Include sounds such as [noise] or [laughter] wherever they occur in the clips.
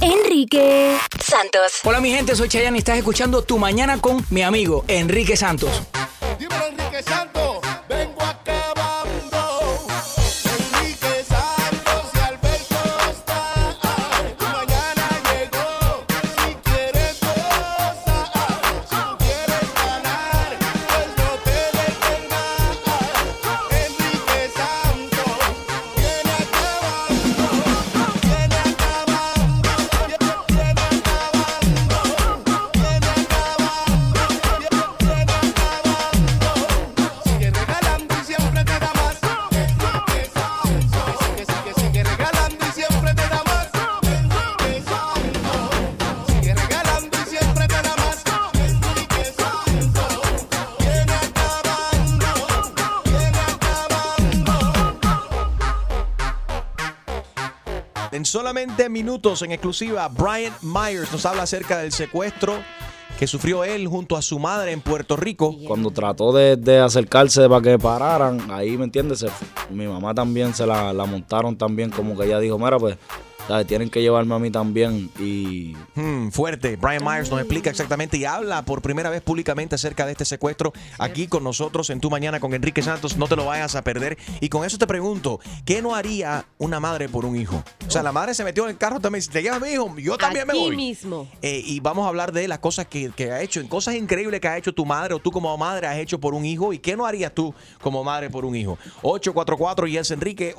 Enrique Santos. Hola mi gente, soy Chayanne y estás escuchando Tu Mañana con mi amigo Enrique Santos. Dímelo, Enrique Santos. Solamente minutos, en exclusiva, Brian Myers nos habla acerca del secuestro que sufrió él junto a su madre en Puerto Rico. Cuando trató de, acercarse para que pararan, ahí, ¿me entiendes? Mi mamá también se la, la montaron también, como que ella dijo, mira, pues, ¿sabes? tienen que llevarme a mí también. Y Hmm, fuerte. Brian Myers nos explica exactamente y habla por primera vez públicamente acerca de este secuestro aquí con nosotros en Tu Mañana con Enrique Santos. No te lo vayas a perder. Y con eso te pregunto, ¿qué no haría una madre por un hijo? O sea, la madre se metió en el carro también. Si te llevas a mi hijo, yo también me Aquí voy. mismo. Eh, y vamos a hablar de las cosas que, que ha hecho, en cosas increíbles que ha hecho tu madre o tú como madre has hecho por un hijo y qué no harías tú como madre por un hijo. 844 y es Enrique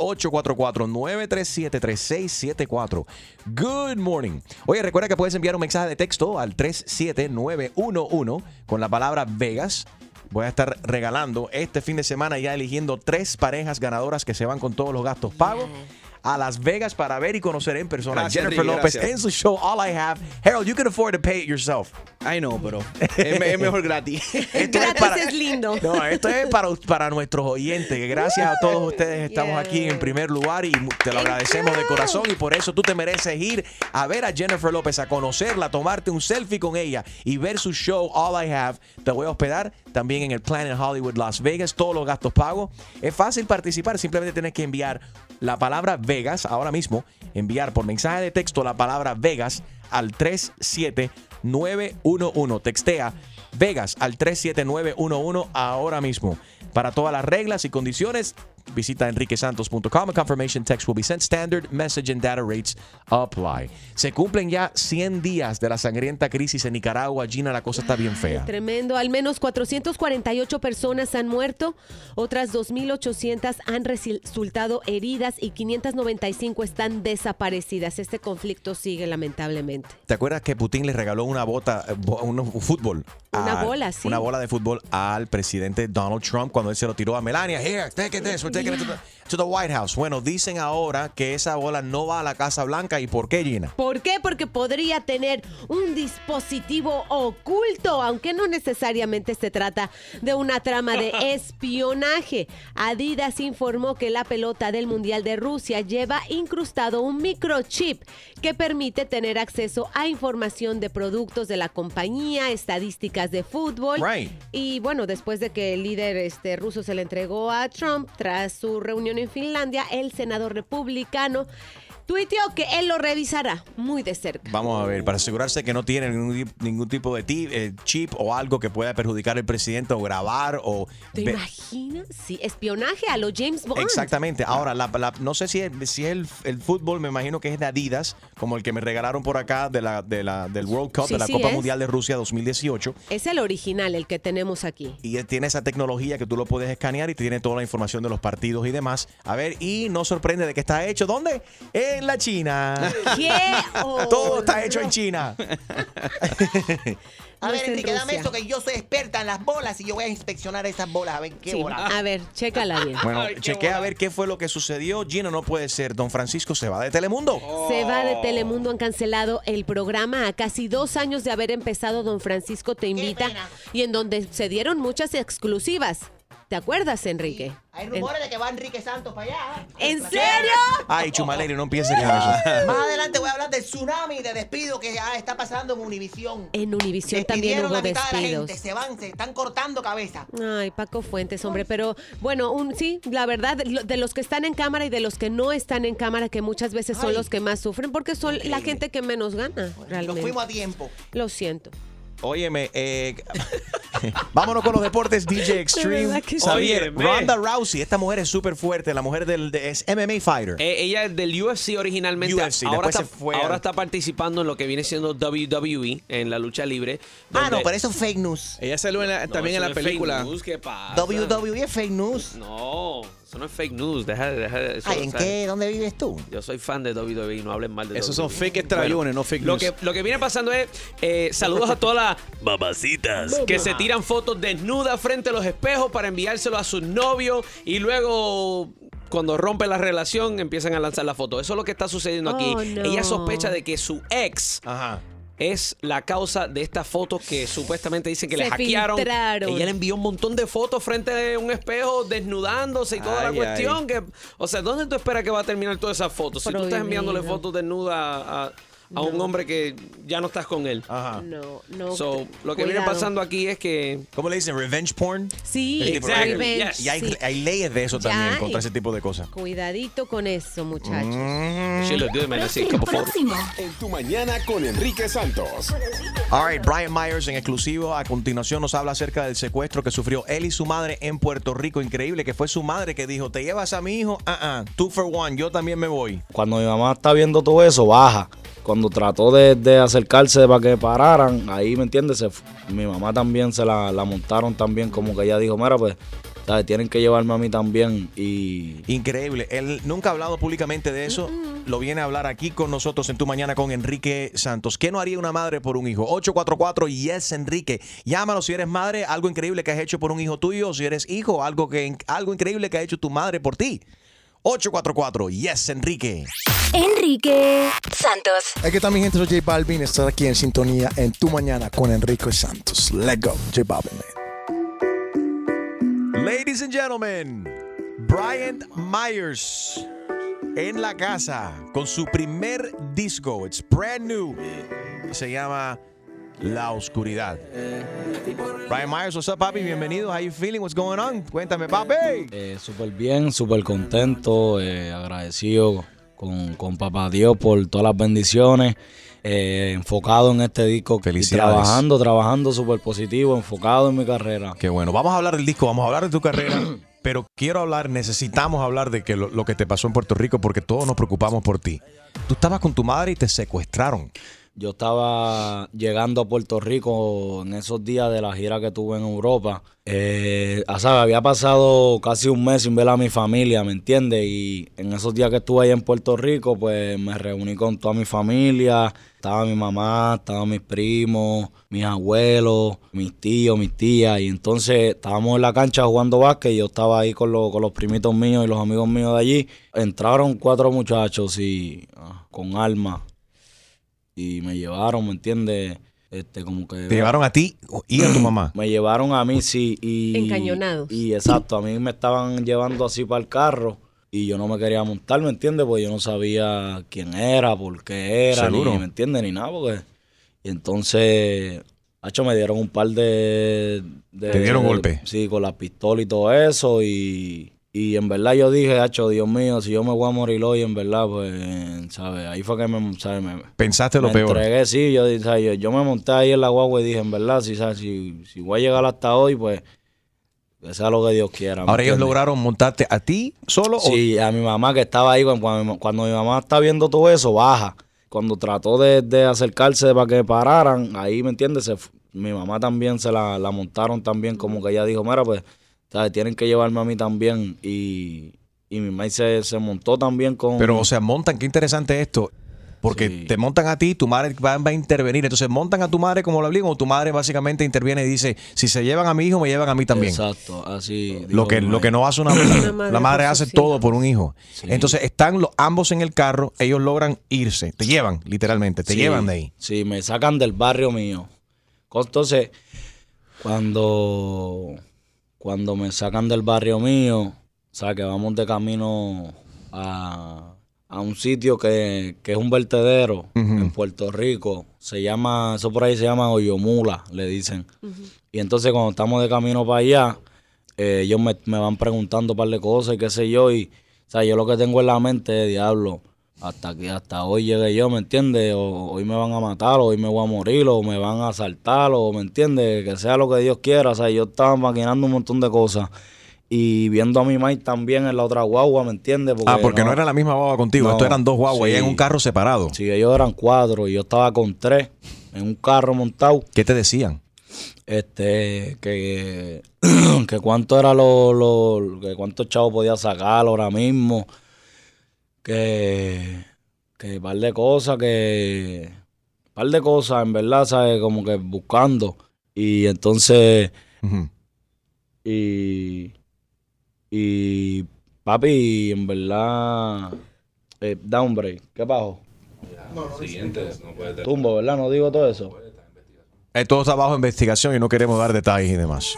844-937-3674. Good morning. Oye, recuerda que puedes enviar un mensaje de texto al 37911 con la palabra Vegas. Voy a estar regalando este fin de semana ya eligiendo tres parejas ganadoras que se van con todos los gastos pagos a Las Vegas para ver y conocer en persona a Gracias, Jennifer Enrique, López gracias. en su show All I Have. Harold, you can afford to pay it yourself. I know, pero [laughs] es, me- es mejor gratis. Esto es para- es lindo. [laughs] No, esto es para, para nuestros oyentes. que Gracias a todos ustedes estamos aquí en primer lugar y te lo agradecemos de corazón y por eso tú te mereces ir a ver a Jennifer López, a conocerla, tomarte un selfie con ella y ver su show All I Have. Te voy a hospedar también en el Planet Hollywood Las Vegas, todos los gastos pagos. Es fácil participar, simplemente tienes que enviar la palabra Vegas ahora mismo, enviar por mensaje de texto la palabra Vegas al 37911. Textea Vegas al 37911 ahora mismo. Para todas las reglas y condiciones, visita enriquesantos.com. A confirmation text will be sent. Standard message and data rates apply. Se cumplen ya 100 días de la sangrienta crisis en Nicaragua. Gina, la cosa está bien fea. Tremendo. Al menos 448 personas han muerto, otras 2.800 han resultado heridas y 595 están desaparecidas. Este conflicto sigue lamentablemente. ¿Te acuerdas que Putin le regaló una bota, eh, un fútbol? Una bola, sí. Una bola de fútbol al presidente Donald Trump cuando él se lo tiró a Melania. Here, take it this, Porto to the, White House. Bueno, dicen ahora que esa bola no va a la Casa Blanca. ¿Y por qué, Gina? ¿Por qué? Porque podría tener un dispositivo oculto, aunque no necesariamente se trata de una trama de [laughs] espionaje. Adidas informó que la pelota del Mundial de Rusia lleva incrustado un microchip que permite tener acceso a información de productos de la compañía, estadísticas de fútbol. Right. Y bueno, después de que el líder este, ruso se le entregó a Trump tras su reunión en Finlandia, el senador republicano tuiteó que él lo revisará muy de cerca. Vamos a ver, para asegurarse que no tiene ningún, ningún tipo de eh, chip o algo que pueda perjudicar al presidente o grabar o... ¿Te ve- imaginas? Sí, espionaje a los James Bond. Exactamente. Ahora, la- la- no sé si, es, si es el, el fútbol, me imagino que es de Adidas, como el que me regalaron por acá de la, de la, del World Cup, Sí, de la sí Copa es. Mundial de Rusia 2018. Es el original, el que tenemos aquí. Y él tiene esa tecnología que tú lo puedes escanear y tiene toda la información de los partidos y demás. A ver, y no sorprende de que está hecho. ¿Dónde? En la China. ¿Qué? [laughs] Todo está hecho en China. [laughs] A No ver, en Enrique, dame esto que yo soy experta en las bolas y yo voy a inspeccionar esas bolas a ver qué Sí, bolas. A ver, chécala bien. Bueno, chequea a ver qué fue lo que sucedió. Gina, no puede ser. Don Francisco se va de Telemundo. Se va de Telemundo, han cancelado el programa a casi dos años de haber empezado Don Francisco Te Invita y en donde se dieron muchas exclusivas. ¿Te acuerdas, Enrique? Hay rumores de que va Enrique Santos para allá. ¿En serio? Ay, Chumaleri, no empieces con eso. [laughs] Más adelante voy a hablar del tsunami de despido que ya está pasando en Univisión. En Univisión también hubo la mitad de la despidos. gente, se van, se están cortando cabeza. Ay, Paco Fuentes, hombre, pero bueno, un, sí, la verdad, de lo- de los que están en cámara y de los que no están en cámara, que muchas veces son Ay. los que más sufren, porque son la gente que menos gana, Nos realmente. fuimos a tiempo. Lo siento. Óyeme, eh, [laughs] vámonos con los deportes DJ Extreme. Ronda Rousey, esta mujer es súper fuerte, la mujer del de- es MMA fighter. Eh, ella es del UFC originalmente. UFC, ahora, está, se fue ahora al- está participando en lo que viene siendo WWE, en la lucha libre. Ah, no, pero eso es fake news. Ella salió en la- No, también en la no es fake película. news, ¿Qué pasa? WWE es fake news. No, eso no es fake news. Deja, deja eso. Ay, ¿en o sea, qué? ¿Dónde vives tú? Yo soy fan de WWE, no hablen mal de Esos WWE. son fake extrayones, no fake lo news. que, lo que viene pasando es eh, saludos a todas las [laughs] babacitas que se tiran fotos desnudas frente a los espejos para enviárselo a sus novios y luego cuando rompe la relación empiezan a lanzar la foto. Eso es lo que está sucediendo aquí. Oh, no. Ella sospecha de que su ex Ajá. Es la causa de estas fotos que supuestamente dicen que le hackearon. filtraron. Ella le envió un montón de fotos frente a un espejo desnudándose y toda Ay, la cuestión. Que, o sea, ¿dónde tú esperas que va a terminar todas esas fotos? Si tú estás enviándole fotos desnudas a, a un hombre que ya no estás con él. Ajá. No, no. So, lo que viene pasando aquí es que ¿Cómo le dicen? Revenge porn. Sí, Exactly, revenge, yes. Y hay, sí. hay leyes de eso Ya también hay. contra ese tipo de cosas. Cuidadito con eso, muchachos. Mm. she look good, man. En tu mañana con Enrique Santos. All right, Brian Myers en exclusivo. A continuación nos habla acerca del secuestro que sufrió él y su madre en Puerto Rico. Increíble que fue su madre que dijo, te llevas a mi hijo, ah, ah, two for one, yo también me voy. Cuando mi mamá está viendo todo eso, baja. Cuando trató de, de acercarse para que pararan, ahí, ¿me entiendes? Se mi mamá también se la, la montaron también, como que ella dijo, mira, pues, ¿sabes? tienen que llevarme a mí también. Y Increíble. Él nunca ha hablado públicamente de eso. Lo viene a hablar aquí con nosotros en tu mañana con Enrique Santos. ¿Qué no haría una madre por un hijo? 844 Yes Enrique. Llámalo si eres madre, algo increíble que has hecho por un hijo tuyo, o si eres hijo, algo que algo increíble que ha hecho tu madre por ti. 844 Yes Enrique. Enrique Santos. Aquí está mi gente, soy J Balvin. Estás aquí en sintonía en Tu Mañana con Enrique Santos. Let's go, J Balvin. man. Ladies and gentlemen, Brian Myers en la casa con su primer disco. It's brand new. Se llama La Oscuridad. Brian Myers, what's up, papi? Bienvenido. How you feeling? What's going on? Cuéntame, papi. eh, súper bien, súper contento, eh, agradecido con, con papá Dios por todas las bendiciones. eh, enfocado en este disco y Felicidades. trabajando, trabajando súper positivo, enfocado en mi carrera. Qué bueno. Vamos a hablar del disco, vamos a hablar de tu carrera. [clears throat] Pero quiero hablar, necesitamos hablar de que lo, lo que te pasó en Puerto Rico porque todos nos preocupamos por ti. Tú estabas con tu madre y te secuestraron. Yo estaba llegando a Puerto Rico en esos días de la gira que tuve en Europa. Eh, ¿sabes? Había pasado casi un mes sin ver a mi familia, ¿me entiendes? Y en esos días que estuve ahí en Puerto Rico, pues me reuní con toda mi familia. Estaba mi mamá, estaban mis primos, mis abuelos, mis tíos, mis tías. Y entonces estábamos en la cancha jugando básquet y yo estaba ahí con, los- con los primitos míos y los amigos míos de allí. Entraron cuatro muchachos y ah, con armas y me llevaron, ¿me entiendes? Este, como que... Te llevaron a ti y a tu [clears throat] mamá. Me llevaron a mí, sí, y... Encañonados. Y exacto, a mí me estaban llevando así para el carro y yo no me quería montar, ¿me entiendes? Porque yo no sabía quién era, por qué era, ni. ¿me entiendes? Ni nada, porque... Y entonces, hacho, me dieron un par de... de- Te dieron de- golpe. Sí, con la pistola y todo eso y... Y en verdad yo dije, hacho, Dios mío, si yo me voy a morir hoy, en verdad, pues, ¿sabes? Ahí fue que me, ¿sabes? me, Pensaste lo peor. entregué, sí, yo, ¿sabes? yo, yo me monté ahí en la guagua y dije, en verdad, si, ¿sabes? si, si voy a llegar hasta hoy, pues que sea lo que Dios quiera. ¿me Ahora ellos entiendes? lograron montarte a ti solo o Sí, a mi mamá que estaba ahí, cuando, cuando mi- mamá está viendo todo eso, baja. Cuando trató de, de acercarse para que pararan, ahí, ¿me entiendes? Se mi mamá también se la, la montaron también, como que ella dijo, mira, pues, ¿sabes? tienen que llevarme a mí también. Y, y mi mamá se, se montó también con... Pero, o sea, montan, qué interesante esto. Porque Sí. te montan a ti, tu madre va, va a intervenir. Entonces, montan a tu madre como lo obligan, o tu madre básicamente interviene y dice: Si se llevan a mi hijo, me llevan a mí también. Exacto, así. Lo que, lo que no hace una [coughs] Una madre La madre hace todo por un hijo. Sí. Entonces, están los, ambos en el carro, ellos logran irse. Te llevan, literalmente, te Sí, llevan de ahí. Sí, me sacan del barrio mío. Entonces, cuando cuando me sacan del barrio mío, o sea, que vamos de camino a, a un sitio que, que es un vertedero en Puerto Rico. Se llama, eso por ahí se llama Oyomula, le dicen. Y entonces cuando estamos de camino para allá, eh, ellos me, me van preguntando un par de cosas y qué sé yo. Y, o sea, yo lo que tengo en la mente es, diablo, hasta que hasta hoy llegué yo, ¿me entiendes? O hoy me van a matar, o hoy me voy a morir, o me van a asaltar, o, ¿me entiendes? Que sea lo que Dios quiera. O sea, yo estaba maquinando un montón de cosas. Y viendo a mi Mike también en la otra guagua, ¿me entiendes? Ah, porque no, era la misma guagua contigo. No, Esto eran dos guaguas y en un carro separado. Sí, ellos eran cuatro y yo estaba con tres en un carro montado. ¿Qué te decían? Este, que, [clears throat] que cuánto era lo, lo, que cuántos chavos podía sacar ahora mismo. Que, que par de cosas, que, par de cosas, en verdad, ¿sabes? Como que buscando. Y entonces, y, y, papi, en verdad, eh, down break, ¿qué pasó? Siguiente, no puede tener. Tumbo, ¿verdad? No digo todo eso. Eh, todo está bajo investigación y no queremos dar detalles y demás.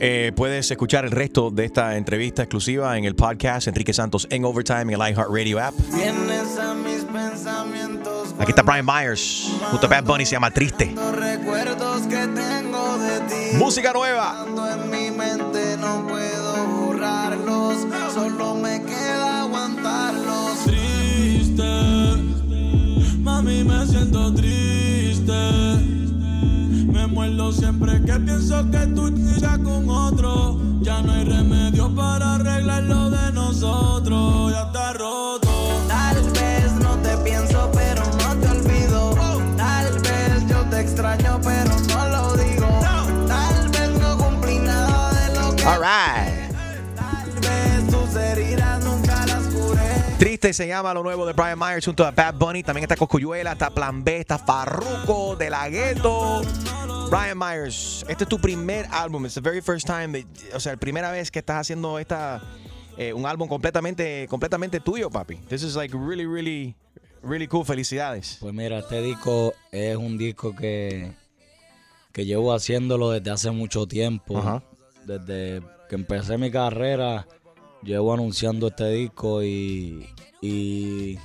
Eh, puedes escuchar el resto de esta entrevista exclusiva en el podcast Enrique Santos en Overtime en el iHeartRadio app. Vienes a mis pensamientos Aquí está Brian Myers, junto a Bad Bunny, se llama Triste. los recuerdos que tengo de ti. Música nueva. En mi mente no puedo borrarlos, solo me queda aguantarlos. Triste, mami me siento triste. Me muerdo siempre que pienso que tú ya con otro. Ya no hay remedio para arreglar lo de nosotros. Ya está roto. Tal vez no te pienso, pero no te olvido. Tal vez yo te extraño, pero no lo digo. Tal vez no cumplí nada de lo que. Alright. Tal Triste se llama lo nuevo de Brian Myers junto a Bad Bunny. También está Coscuyuela, está Plan B, está Farruko, De La Ghetto. Brian Myers, este es tu primer álbum. It's the very first time, that- o sea, la primera vez que estás haciendo esta eh, un álbum completamente completamente tuyo, papi. This is like really really really cool. Felicidades. Pues mira, este disco es un disco que, que llevo haciéndolo desde hace mucho tiempo. Desde que empecé mi carrera, llevo anunciando este disco y, y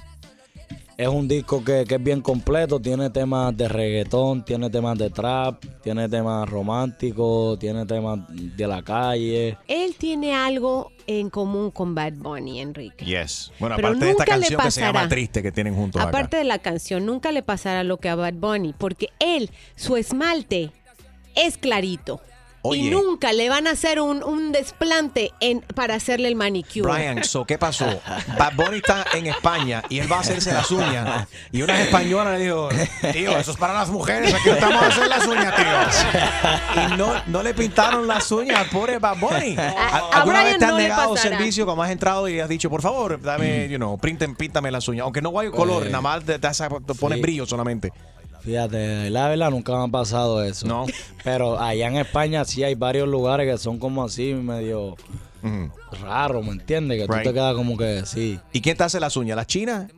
es un disco que, que es bien completo. Tiene temas de reggaetón, tiene temas de trap, tiene temas románticos, tiene temas de la calle. Él tiene algo en común con Bad Bunny, Enrique. Yes. Bueno, Pero aparte de esta nunca le canción que se llama pasará. Triste que tienen juntos acá. Aparte de la canción, nunca le pasará lo que a Bad Bunny, porque él, su esmalte es clarito. Oye. Y nunca le van a hacer un, un desplante en, para hacerle el manicure. Brian, so, ¿qué pasó? [laughs] Bad Bunny está en España y él va a hacerse las uñas. Y unas españolas le dijo, tío, eso es para las mujeres, aquí no estamos a hacer las uñas, tío. Y no, no le pintaron las uñas al pobre Bad Bunny. a ¿Alguna vez te han no negado servicio como has entrado y has dicho, por favor, dame, you know, píntame las uñas? Aunque no vaya color, nada más te, te hace- te pones sí. brillo solamente. Fíjate, la verdad nunca me ha pasado eso. No. [laughs] Pero allá en España sí hay varios lugares que son como así, medio raros, ¿me entiendes? Que Right. tú te quedas como que sí. ¿Y quién te hace las uñas? ¿Las chinas?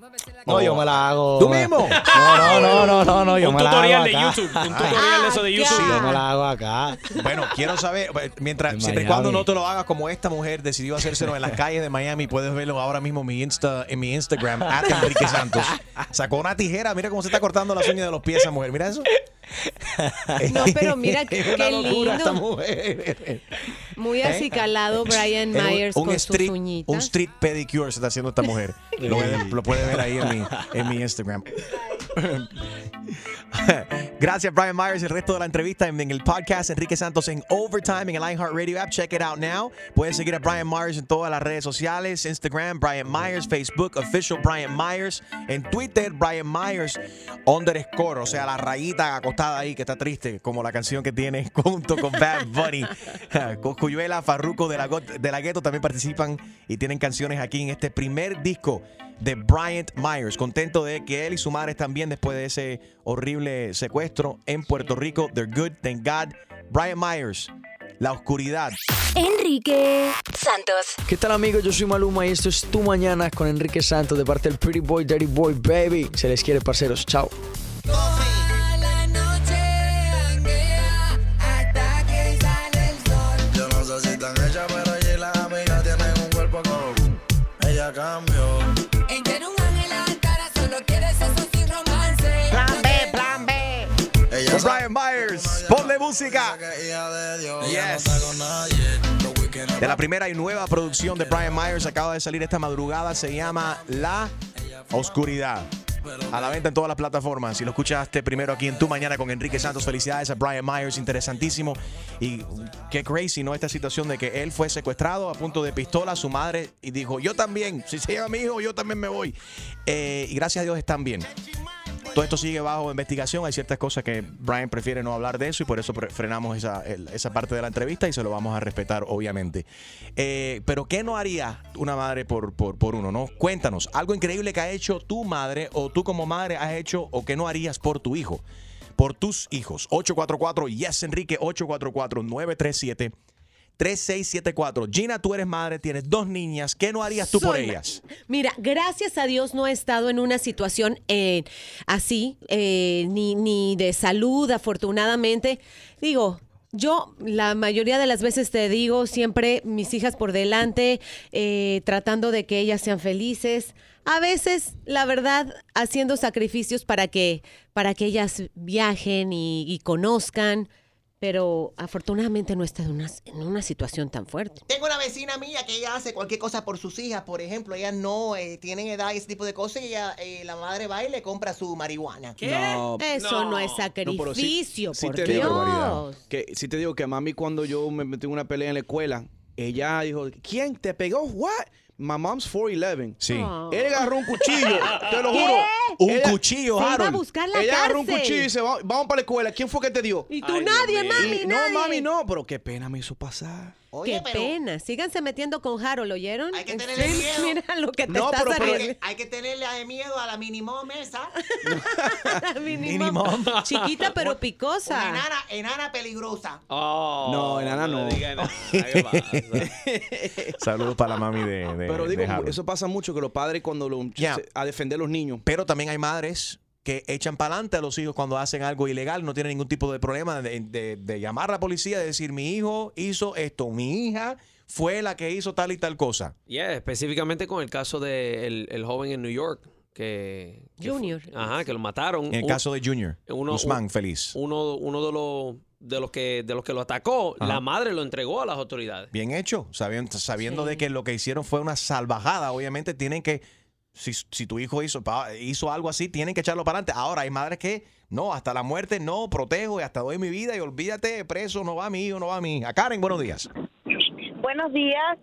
No, yo me la hago. ¿Tú mismo? [laughs] No, no, no, no, no, no yo un me la tutorial hago de acá. YouTube. Un [laughs] tutorial de eso de YouTube. Sí, yo me la hago acá. Bueno, quiero saber, eh, mientras, En siempre y cuando no te lo hagas como esta mujer decidió hacérselo en las [laughs] calles de Miami, puedes verlo ahora mismo en mi, Insta, en mi Instagram, at Enrique Santos. Sacó una tijera, mira cómo se está cortando las uñas de los pies esa mujer, mira eso. No, pero mira Es qué, una qué locura esta lindo. mujer. Muy acicalado Brian Myers un, con street, sus uñitas. un street pedicure se está haciendo esta mujer. Lo, puede- lo puede ver ahí en mi, [laughs] en mi Instagram. [laughs] Gracias, Brian Myers. El resto de la entrevista en, en el podcast Enrique Santos en Overtime en el iHeartRadio app. Check it out now. Puedes seguir a Brian Myers en todas las redes sociales: Instagram, Brian Myers, Facebook, Official Brian Myers, en Twitter, Brian Myers, underscore, o sea, la rayita acostada ahí que está triste, como la canción que tiene [laughs] junto con Bad Bunny. Coscuyuela, Farruko de la, de la Ghetto también participan y tienen canciones aquí en este primer disco de Bryant Myers. Contento de que él y su madre están bien después de ese horrible secuestro en Puerto Rico. They're good, thank God. Brian Myers, La Oscuridad. Enrique Santos. ¿Qué tal amigos? Yo soy Maluma y esto es Tu Mañana con Enrique Santos de parte del Pretty Boy, Dirty Boy, Baby. Se les quiere, parceros. Chao. Cambió. Ella era un ángel a la cara, solo quiere sexo sin romance. Plan B, plan B. Con Brian Myers. Ponle música. Yes. De la primera y nueva producción de Brian Myers acaba de salir esta madrugada. Se llama La Oscuridad. A la venta en todas las plataformas. Si lo escuchaste primero aquí en Tu Mañana con Enrique Santos, felicidades a Brian Myers, interesantísimo. Y qué crazy, ¿no? Esta situación de que él fue secuestrado a punto de pistola su madre y dijo, yo también, si se lleva mi hijo, yo también me voy. Eh, y gracias a Dios están bien. Todo esto sigue bajo investigación. Hay ciertas cosas que Brian prefiere no hablar de eso y por eso frenamos esa, esa parte de la entrevista y se lo vamos a respetar, obviamente. Eh, pero, ¿qué no haría una madre por, por, por uno? no? Cuéntanos, algo increíble que ha hecho tu madre o tú como madre has hecho o que no harías por tu hijo, por tus hijos. 844 Yes Enrique 844 937 3674. Gina, tú eres madre, tienes dos niñas. ¿Qué no harías tú por Soy ellas? Mira, gracias a Dios no he estado en una situación eh, así, eh, ni, ni de salud, afortunadamente. Digo, yo la mayoría de las veces te digo siempre mis hijas por delante, eh, tratando de que ellas sean felices. A veces, la verdad, haciendo sacrificios para que, para que ellas viajen y, y conozcan. Pero afortunadamente no estado en una, en una situación tan fuerte. Tengo una vecina mía que ella hace cualquier cosa por sus hijas, por ejemplo, ellas no eh, tienen edad y ese tipo de cosas y ella, eh, la madre va y le compra su marihuana. No, Eso no, es No, pero sí- sacrificio, sí por te digo Dios. Que si te digo que mami cuando yo me metí en una pelea en la escuela, ella dijo, ¿quién te pegó? What? My mom's 4'11. Sí. Él agarró un cuchillo, [laughs] te lo ¿Qué? juro. Un Ella- Se a Harold. buscar la Ella agarró un cuchillo y dice, "Va- vamos para la escuela. ¿Quién fue que te dio? Y tú nadie, mami, Y- nadie. No, mami, no, pero qué pena me hizo pasar. Qué pena. Síganse metiendo con Harold, ¿oyeron? Hay que tenerle miedo. Mira lo que te No, estás pero- pero- arriesgando. Hay que tenerle miedo a la minimum esa. [laughs] Minimum. Chiquita pero picosa. Una enana, enana peligrosa. no, enana no. [laughs] Saludos para la mami de, de- Pero digo, de Harold. eso pasa mucho que los padres cuando lo se- a defender a los niños. Pero también hay madres que echan para adelante a los hijos cuando hacen algo ilegal, no tienen ningún tipo de problema de, de- de llamar a la policía y decir, mi hijo hizo esto, mi hija fue la que hizo tal y tal cosa. Yeah, específicamente con el caso del el joven en New York. Que, que fue- Junior. ajá, que lo mataron. En el Un- caso de Junior, uno- Guzmán, un- feliz. Uno, uno de los de los que de los que lo atacó, Ajá. la madre lo entregó a las autoridades. Bien hecho, sabiendo, sabiendo Sí. de que lo que hicieron fue una salvajada, obviamente tienen que, si, si tu hijo hizo, hizo algo así, tienen que echarlo para adelante. Ahora hay madres que, no, hasta la muerte no, protejo y hasta doy mi vida y olvídate, preso, no va mi hijo, no va mi hija. Karen, buenos días. Buenos días.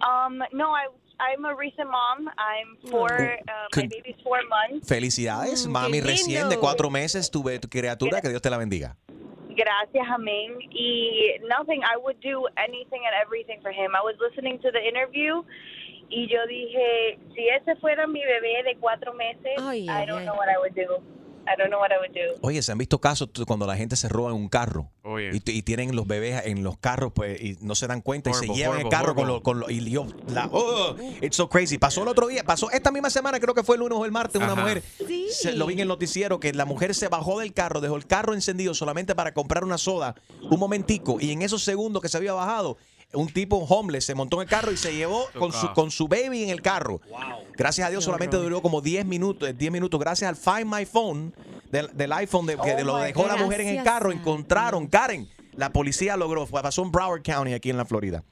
Um, no, I, I'm a recent mom. I'm four. Uh, my baby's four months. Felicidades, Mm, mami recién de cuatro meses, tu criatura, que Dios te la bendiga. Gracias, amén. Y nothing. I would do anything and everything for him. I was listening to the interview. Y yo dije, si ese fuera mi bebé de cuatro meses, Ay, I ay, don't ay. know what I would do. I don't know what I would do. Oye, se han visto casos cuando la gente se roba en un carro y, tienen los bebés en los carros pues y no se dan cuenta y se llevan el horrible, carro con horrible. los con lo- y yo la oh, it's so crazy. Pasó el otro día, pasó esta misma semana, creo que fue el lunes o el martes, una Ajá. mujer Sí. se- lo vi en el noticiero que la mujer se bajó del carro, dejó el carro encendido solamente para comprar una soda, un momentico y en esos segundos que se había bajado un tipo homeless se montó en el carro y se llevó con su, con su baby en el carro. Gracias a Dios solamente duró como 10 minutos, 10 minutos. Gracias al Find My Phone del, del iPhone de, que Oh lo dejó la mujer en el carro, encontraron, Karen. La policía logró, fue- pasó en Broward County aquí en la Florida.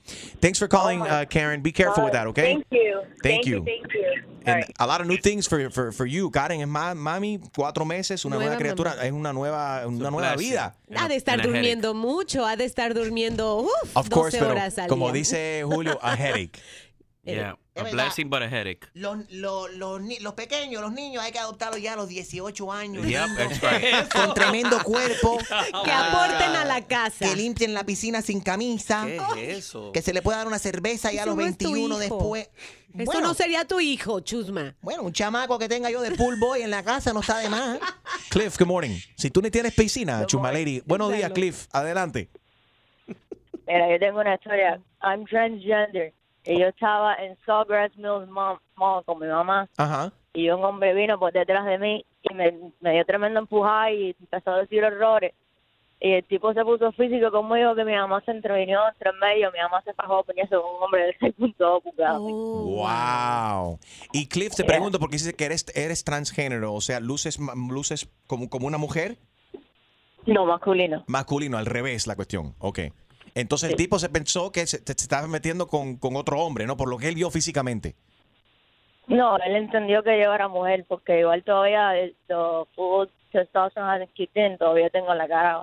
Thanks for calling, Oh uh, Karen. Be careful with that, okay? Thank you. Thank you. Thank you. And right. a lot of new things for, for, for you, Karen. Es más, mami, cuatro meses, una nueva, Nueva criatura, mamá. es una nueva, una nueva vida. Ha de estar durmiendo mucho, ha de estar durmiendo uf, Of 12 course, pero horas al como día. dice Julio, a headache. [laughs] Yeah, Es a verdad. blessing but a headache. Los, los, los, ni- los pequeños, los niños, hay que adoptarlos ya a los 18 años. Yep, right. [laughs] Con tremendo cuerpo. [laughs] que aporten a la casa. Que limpien la piscina sin camisa. ¿Qué es eso? Que se le pueda dar una cerveza ya a los no es tu 21 hijo. después. Eso bueno, no sería tu hijo, Chusma. bueno, un chamaco que tenga yo de pool boy en la casa no está de más. Cliff, good morning. Si tú ni tienes piscina, Chuma Lady. Buenos días, Cliff. Adelante. Mira, yo tengo una historia. I'm transgender. Y yo estaba en Sawgrass Mills Mall, Mall con mi mamá. Ajá. Y un hombre vino por detrás de mí y me, me dio tremendo empujada y empezó a decir horrores. Y el tipo se puso físico conmigo que mi mamá se intervino entre en medio, mi mamá se fajó con un hombre de [laughs] 6.2 pulgadas. Wow. Y Cliff, te pregunto, porque dices que eres, eres transgénero, o sea, luces, ma- luces como, como una mujer. No, masculino. Masculino, al revés la cuestión. Ok. Entonces el tipo se pensó que se, se estaba metiendo con, con otro hombre, ¿no? Por lo que él vio físicamente. No, él entendió que yo era mujer porque igual todavía el full testosterone in, todavía tengo la cara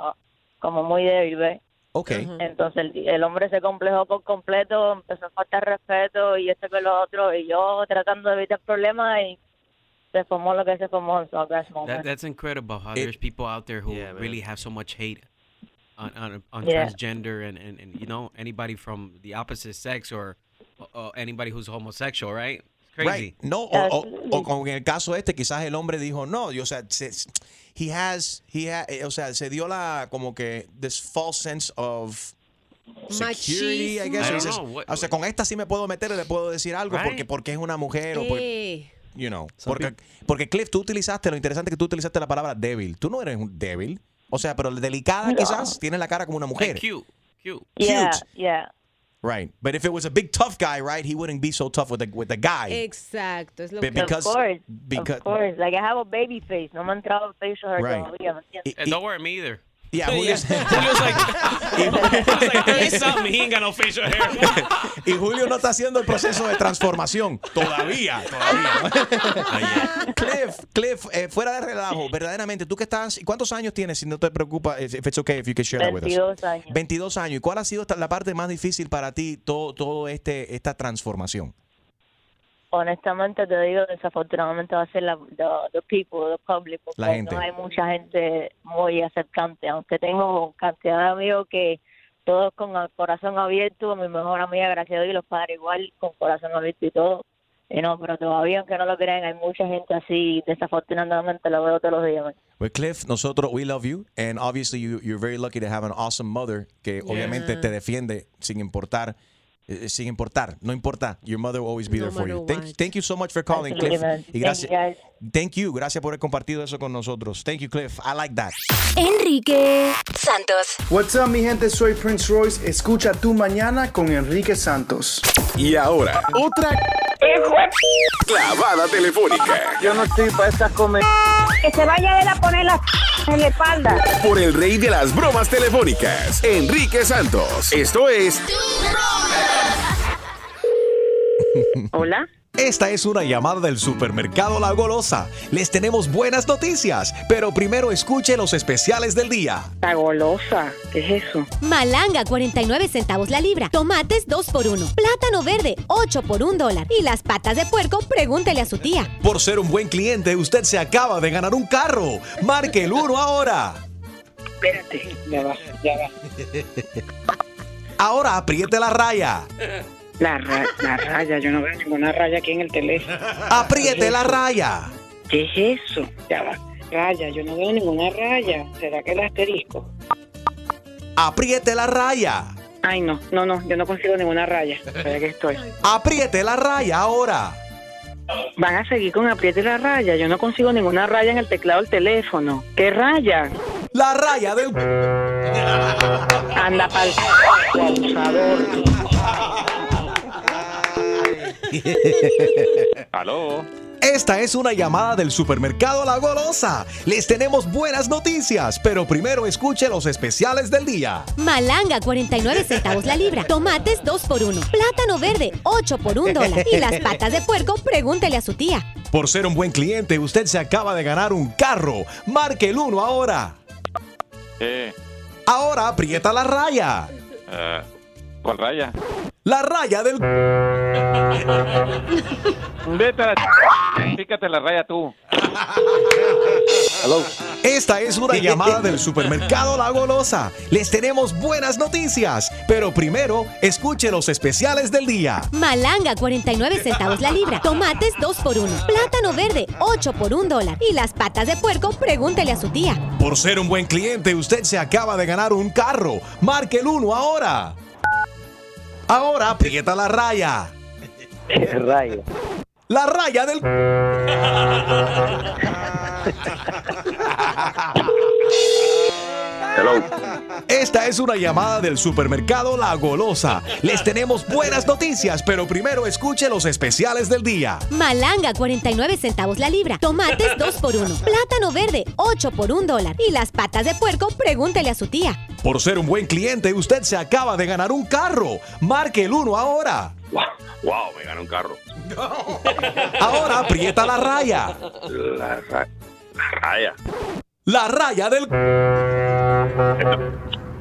como muy débil, ¿ves? Ok. Entonces el, el hombre se complejó por completo, empezó a faltar respeto y esto que lo otro, y yo tratando de evitar problemas y se formó lo que se formó. So that's that's incredible how there's people out there who really have so much hate on on, on Yeah. transgender and, and, and you know anybody from the opposite sex or uh, anybody who's homosexual, right? It's crazy. Right. No, o, o- o como en el caso este, quizás el hombre dijo no, y, o sea, se- he has, he ha- eh, o sea, se dio la como que this false sense of security, I guess. Machismo. I don't know, what- o sea, con esta sí me puedo meter y le puedo decir algo Right. porque porque es una mujer o porque, you know, porque, porque Cliff, tú utilizaste, lo interesante es que tú utilizaste la palabra débil. Tú no eres un débil. O sea, pero delicada No. quizás, tienes la cara como una mujer. cute, cute. Yeah, Cute. yeah. Right. But if it was a big tough guy, right, he wouldn't be so tough with the with the guy. Exacto, es lo que... because- of course, because- of course. Like I have a baby face. No me ha entrado el facial hair Right. todavía, ¿me entiendes? And don't worry, me either. Yeah, Julio's like, Julio's like 30 something. He ain't got no facial hair. Y Julio no está haciendo el proceso de transformación. Todavía, todavía. Cliff, Cliff, eh, fuera de relajo, verdaderamente, tú que estás, ¿cuántos años tienes? Si no te preocupa, if if it's okay if you can share that with us. 22 años. 22 años. ¿Y cuál ha sido la parte más difícil para ti, todo, todo este, esta transformación? Honestamente te digo, desafortunadamente va a ser la the, the people, the public, porque La gente. no hay mucha gente muy aceptante, aunque tengo cantidad de amigos que todos con el corazón abierto, mi mejor amiga, gracias a Dios, y los padres igual, con corazón abierto y todo. Y no, pero todavía, aunque no lo crean, hay mucha gente así, desafortunadamente lo veo todos los días. Well, Cliff, nosotros, we love you. And obviously, you, you're very lucky to have an awesome mother que obviamente te defiende sin importar. Eh, Sin importar, no importa. Your mother will always be No there for you. Thank, you so much for calling, Cliff. Y Thank you, gracias, thank you, gracias por haber compartido eso con nosotros. Thank you, Cliff. I like that. Enrique Santos. What's up, mi gente? Soy Prince Royce. Escucha tu mañana con Enrique Santos. Y ahora, otra clavada telefónica Yo no estoy para esas comer. Que se vaya a él a poner la en la espalda. por el rey de las bromas telefónicas, Enrique Santos. Esto es Hola. Esta es una llamada del supermercado La Golosa. Les tenemos buenas noticias, pero primero escuche los especiales del día. La golosa, ¿qué es eso? Malanga 49 centavos la libra. Tomates 2 por 1. Plátano verde 8 por 1 dólar. Y las patas de puerco, pregúntele a su tía. Por ser un buen cliente, usted se acaba de ganar un carro. Marque el 1 ahora. Espérate, ya va, ya va. Ahora apriete la raya. [laughs] La, ra- la raya, yo no veo ninguna raya aquí en el teléfono. Apriete la raya. ¿Qué es eso? Ya va. Raya, yo no veo ninguna raya. ¿Será que el asterisco? Apriete la raya. Ay, no, no, no, yo no consigo ninguna raya. Espera que estoy. Apriete la raya ahora. Van a seguir con apriete la raya. Yo no consigo ninguna raya en el teclado del teléfono. ¿Qué raya? La raya del... Anda pa'l [laughs] abusador. [laughs] Aló. Esta es una llamada del supermercado La Golosa. Les tenemos buenas noticias, pero primero escuche los especiales del día. Malanga 49 centavos la libra. Tomates 2 por 1. Plátano verde 8 por 1 dólar. Y las patas de puerco, pregúntele a su tía. Por ser un buen cliente, usted se acaba de ganar un carro. Marque el 1 ahora. Eh, Ahora aprieta la raya. eh, ¿Cuál raya? La raya del... [laughs] Vete a la... Fíjate la raya tú. Esta es una llamada del supermercado La Golosa. Les tenemos buenas noticias, pero primero escuche los especiales del día. Malanga 49 centavos la libra. Tomates 2 por 1. Plátano verde 8 por 1 dólar. Y las patas de puerco, pregúntele a su tía. Por ser un buen cliente, usted se acaba de ganar un carro. Marque el 1 ahora. Ahora aprieta la raya. [laughs] Raya. La raya del... [laughs] Esta es una llamada del supermercado La Golosa. Les tenemos buenas noticias, pero primero escuche los especiales del día. Malanga, 49 centavos la libra. Tomates, 2 por 1. Plátano verde, 8 por 1 dólar. Y las patas de puerco, pregúntele a su tía. Por ser un buen cliente, usted se acaba de ganar un carro. Marque el 1 ahora. Wow, me gané un carro. [laughs] Ahora aprieta la raya. La, ra- la raya. La raya del...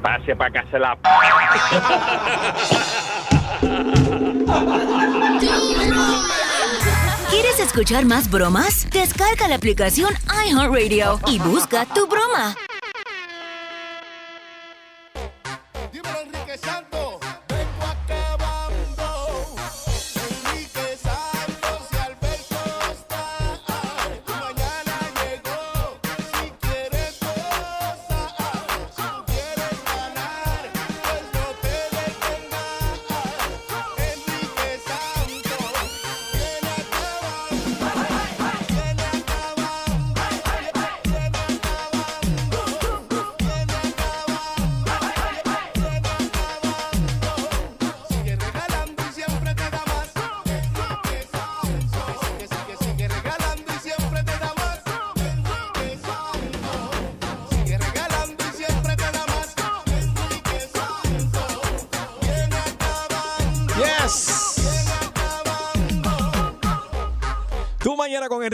Pase para que se la... ¿Quieres escuchar más bromas? Descarga la aplicación iHeartRadio y busca tu broma.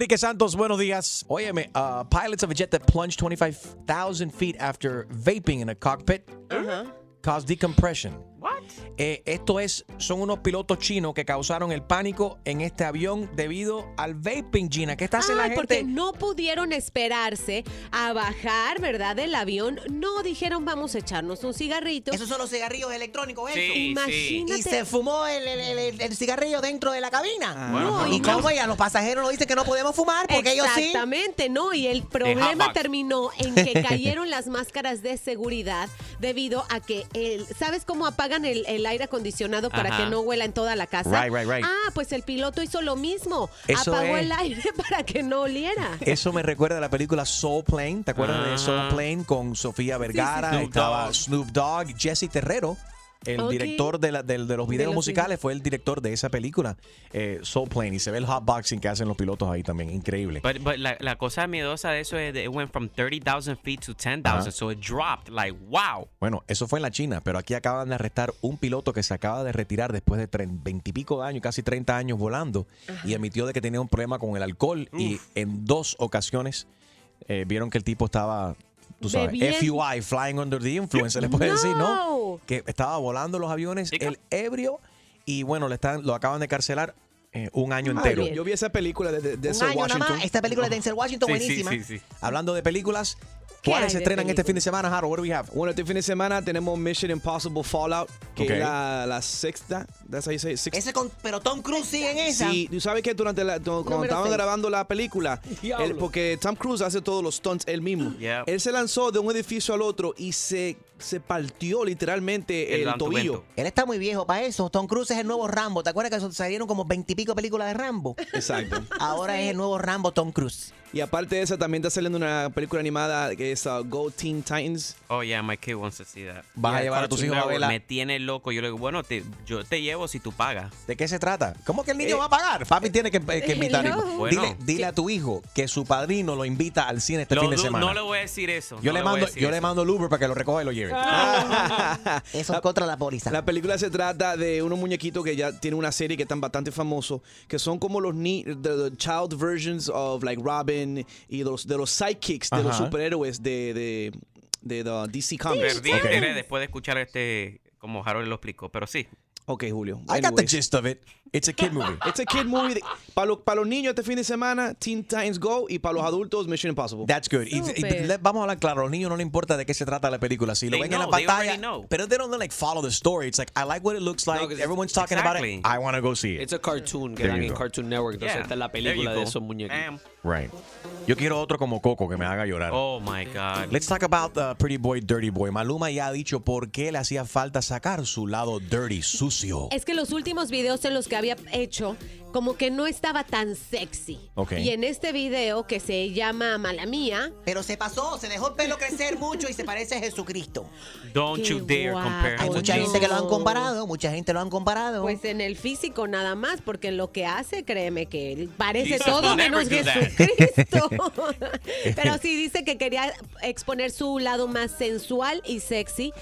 Enrique Santos, buenos días. Óyeme, uh, pilots of a jet that plunged 25,000 feet after vaping in a cockpit caused decompression. What? Eh, esto es, son unos pilotos chinos que causaron el pánico en este avión debido al vaping, Gina. ¿Qué está haciendo Ay, la porque gente? no pudieron esperarse a bajar, ¿verdad? Del avión. No dijeron, vamos a echarnos un cigarrito. Esos son los cigarrillos electrónicos, eso. Sí, sí. Imagínate. Y se fumó el, el- el- el cigarrillo dentro de la cabina. Ah. Bueno, y pero- cómo ya los pasajeros nos dicen que no podemos fumar porque ellos sí. Exactamente, ¿no? Y el problema terminó en que [laughs] cayeron las máscaras de seguridad debido a que, el, ¿sabes cómo apagan el, el aire acondicionado para Ajá. que no huela en toda la casa? Right, right, right. Ah, pues el piloto hizo lo mismo. Eso Apagó es. el aire [laughs] para que no oliera. Eso me recuerda a la película Soul Plane. ¿Te acuerdas de Ah. Soul Plane con Sofía Vergara? Snoop Estaba Dogg. Snoop Dogg, Jesse Terrero. El director de, la- de los De videos los musicales fue el director de esa película, eh, Soul Plane. Y se ve el hotboxing que hacen los pilotos ahí también. Increíble. But, but la, la cosa miedosa de eso es que it went from 30,000 feet to 10,000, Ajá. so it dropped. Like, wow. Bueno, eso fue en la China, pero aquí acaban de arrestar un piloto que se acaba de retirar después de veintipico de años, casi 30 años volando, y admitió de que tenía un problema con el alcohol y en dos ocasiones eh, vieron que el tipo estaba, tú sabes, Bebiendo. FUI, flying under the influence, se le puede decir, ¿no? No. Que estaba volando los aviones, el ebrio, y bueno, le están, lo acaban de carcelar eh, un año entero. yo, yo vi esa película de, de, de Un Denzel Washington. más. Esta película de Denzel Washington, buenísima. Hablando de películas, ¿Qué ¿cuáles se estrenan este fin de semana, Harold? What do we have? Bueno, este fin de semana tenemos Mission Impossible Fallout, que Ok. es la, la sexta. That's how you say it, sixth. Ese con, pero Tom Cruise sigue en esa. Sí, tú sabes que durante la, cuando Número estaban seis. grabando la película, [laughs] él- porque Tom Cruise hace todos los stunts él mismo. Yeah. Él se lanzó de un edificio al otro y se, se partió literalmente el, tobillo. Él está muy viejo para eso. Tom Cruise es el nuevo Rambo. ¿Te acuerdas que salieron como veintipico películas de Rambo? Exacto. Ahora es el nuevo Rambo Tom Cruise. Y aparte de esa, también está saliendo una película animada que es uh, Go Teen Titans. Oh, yeah, my kid wants to see that. ¿Vas a llevar a tus hijos a verla? Me tiene loco. Yo le digo, bueno, te- yo te llevo si tú pagas. ¿De qué se trata? ¿Cómo que el niño Eh, va a pagar? Papi tiene que, eh, que [laughs] invitar. Bueno. Dile, dile a tu hijo que su padrino lo invita al cine este Lo fin de semana. No le voy a decir eso. yo no le mando, decir yo le eso. mando el Uber para que lo recoja y lo lleve. [laughs] Eso es contra la póliza. La película se trata de unos muñequitos que ya tienen una serie que están bastante famosos, que son como los ni the, the child versions of like Robin y los de los sidekicks de los Ajá. superhéroes de, de, de the DC Comics. Perdí interés después de escuchar este, como Harold lo explicó, pero sí. Ok, Julio. I got the Anyways. gist of it. It's a kid movie. It's a kid movie. Para los, para los niños este fin de semana, Teen Titans Go. Y para los adultos, Mission Impossible. That's good. Y- y- le- vamos a hablar claro, a los niños no les importa de qué se trata la película. Si lo They ven en la know, they pantalla, already know. pero they don't like follow the story. It's like I like what it looks like. Everyone's talking Exactly. about it. I want to go see it. It's a cartoon que There dan you en go. Cartoon Network. Entonces Yeah, esta es la there you película de go. esos muñequitos. Right. Yo quiero otro como Coco que me haga llorar. Oh my God. Let's talk about uh, Pretty Boy, Dirty Boy. Maluma ya ha dicho por qué le hacía falta sacar su lado dirty, sucio. Es que los últimos videos en los que había hecho como que no estaba tan sexy. Ok. Y en este video que se llama Mala Mía, Pero se pasó, se dejó el pelo crecer mucho y se parece a Jesucristo. Don't you dare compare Hay mucha gente Jesus. que lo han comparado, mucha gente lo han comparado. pues en el físico nada más, porque en lo que hace, créeme que él parece Jesus todo menos. Jesucristo. [laughs] Pero sí dice que quería exponer su lado más sensual y sexy.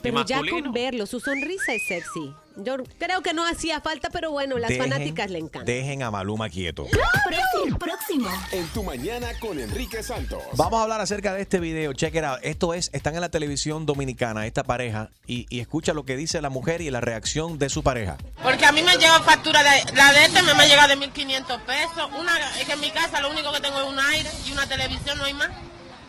Pero ya con verlo, su sonrisa es sexy. Yo creo que no hacía falta, pero bueno, las Dejen- fanáticas le encantan. Dejen a Maluma quieto. Próximo, próximo. En tu mañana con Enrique Santos. Vamos a hablar acerca de este video. Check it out. Esto es, están en la televisión dominicana, esta pareja, y, y escucha lo que dice la mujer y la reacción de su pareja. Porque a mí me llega factura de la de este me, me llega de 1500 pesos. Una es que en mi casa lo único que tengo es un aire y una televisión, no hay más.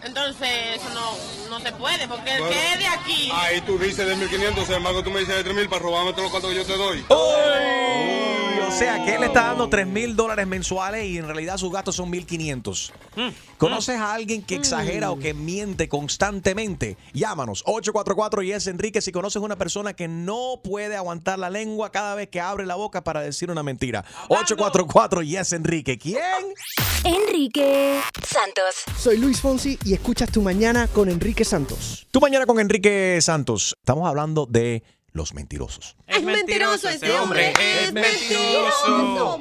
Entonces eso no, no se puede, porque el Bueno. que es de aquí. Ahí tú dices de 1500, sin embargo tú me dices de 3000 para robarme todos los cuartos que yo te doy. Y, o sea, que él está dando 3 mil dólares mensuales y en realidad sus gastos son 1500. ¿Conoces a alguien que exagera o que miente constantemente? Llámanos 844 y es Enrique si conoces una persona que no puede aguantar la lengua cada vez que abre la boca para decir una mentira. 844 y es Enrique. ¿Quién? Enrique Santos. Soy Luis Fonsi y escuchas Tu Mañana con Enrique Santos. Tu mañana con Enrique Santos. Estamos hablando de los mentirosos. Es mentiroso este hombre, es mentiroso.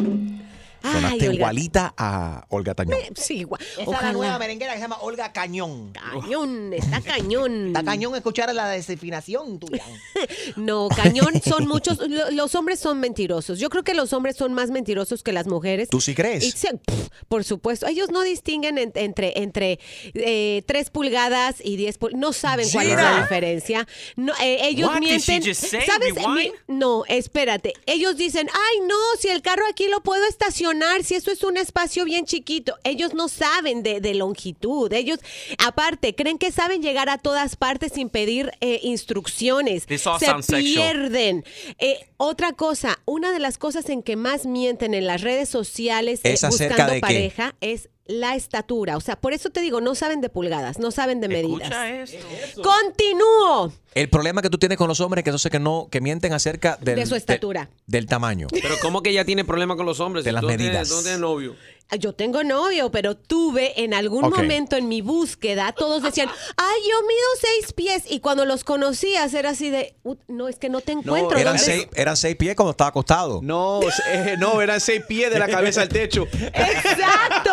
Sonaste Olga. igualita a Olga Tañón. Sí, igual. Esa es la Ojalá. nueva merenguera que se llama Olga Cañón. Cañón, está cañón. [laughs] Está cañón escuchar la desafinación tuya. [laughs] No, cañón son muchos. lo- Los hombres son mentirosos. Yo creo que los hombres son más mentirosos que las mujeres. ¿Tú sí crees? Y se- pf, por supuesto. Ellos no distinguen en- entre, entre eh, 3 pulgadas y 10 pulgadas. No saben cuál es la diferencia. No, eh, ellos What did she mienten. just say? ¿Sabes? Rewind? Mi- no, espérate. Ellos dicen, ay, no, si el carro aquí lo puedo estacionar, si eso es un espacio bien chiquito. Ellos no saben de, de longitud. Ellos, aparte, creen que saben llegar a todas partes sin pedir eh, instrucciones. Se pierden. Eh, otra cosa, una de las cosas en que más mienten en las redes sociales eh, ¿Es acerca buscando de qué? pareja es la estatura. O sea, por eso te digo, no saben de pulgadas, no saben de medidas. Continúo El problema que tú tienes con los hombres es que entonces que no, que mienten acerca del, de su estatura. de- del tamaño. Pero ¿cómo que ella tiene problema con los hombres? De Si las tú no tienes- medidas. tú no tienes novio. Yo tengo novio, pero tuve en algún momento en mi búsqueda, todos decían, ay, yo mido seis pies. Y cuando los conocías era así de, "Uh, no, es que no te encuentro. eran, ¿dónde seis, eran seis pies cuando estaba acostado. No, eh, no, eran seis pies de la cabeza al techo. Exacto.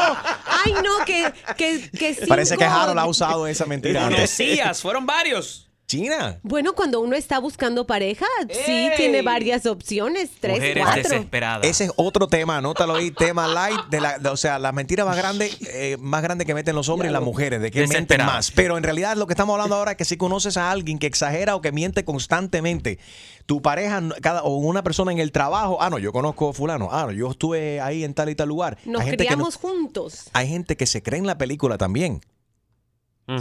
Ay, no, que, que, que Parece que cinco- Harold ha usado esa mentira. [laughs] Conocías, fueron varios. China. Bueno, cuando uno está buscando pareja, sí tiene varias opciones, tres, Mujeres cuatro. desesperadas. Ese es otro tema, anótalo ahí, tema light, de la, de- o sea, las mentiras más grandes, eh, más grandes que meten los hombres y las mujeres, de que mienten más. Pero en realidad lo que estamos hablando ahora es que si conoces a alguien que exagera o que miente constantemente, tu pareja cada, o una persona en el trabajo, ah, no, yo conozco a fulano, ah, no, yo estuve ahí en tal y tal lugar. Nos Hay gente que no- criamos juntos. hay gente que se cree en la película también.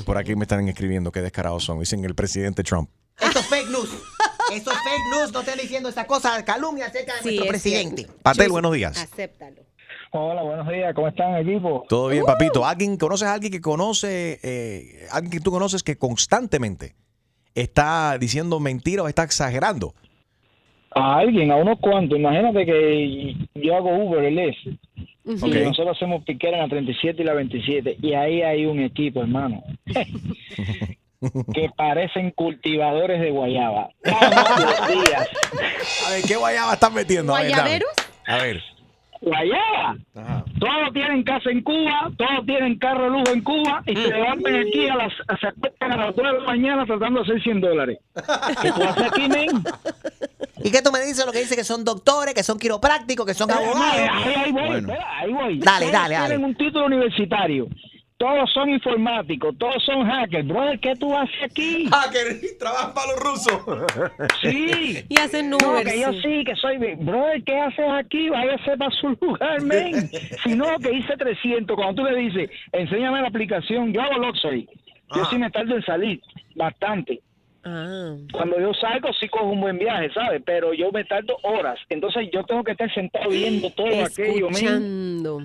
Por aquí me están escribiendo qué descarados son. Dicen el presidente Trump. Esto es fake news. Esto es fake news. No estén diciendo esa cosa, calumnia acerca de Sí, nuestro es presidente. cierto. Patel, buenos días. Acéptalo. Hola, buenos días. ¿Cómo están, equipo? Todo bien, papito. ¿Alguien, ¿Conoces a alguien que conoce, eh, alguien que tú conoces que constantemente está diciendo mentiras o está exagerando? A alguien, a unos cuantos. Imagínate que yo hago Uber, el Ok. nosotros hacemos piquera en la 37 y la 27. Y ahí hay un equipo, hermano. [laughs] que parecen cultivadores de guayaba. Todos los días. A ver, ¿qué guayaba están metiendo? A ver, dame. ¿Guayaberos? A ver. Guayaba. Todos tienen casa en Cuba, todos tienen carro lujo en Cuba y se levantan aquí a las, se acuestan a las 2 de la mañana tratando de hacer 100 dólares. [laughs] ¿Qué tú haces aquí, men? ¿Y qué tú me dices? Lo que dice que son doctores, que son quiroprácticos, que son abogados. Ahí, ahí voy, espera, ahí voy. Dale, dale, dale. Tienen un título universitario. Todos son informáticos, todos son hackers. Brother, ¿qué tú haces aquí? Hacker, [laughs] trabajas para los rusos. Sí. [laughs] Y hacen No, Uber, que yo sí. que soy... Brother, ¿qué haces aquí? Váyase para su lugar, [laughs] men. si no, que hice 300. Cuando tú le dices, enséñame la aplicación, yo hago Luxury. Yo sí me tardo en salir, bastante. Cuando yo salgo sí cojo un buen viaje, ¿sabes? Pero yo me tardo horas. Entonces yo tengo que estar sentado viendo todo aquello. Escuchando.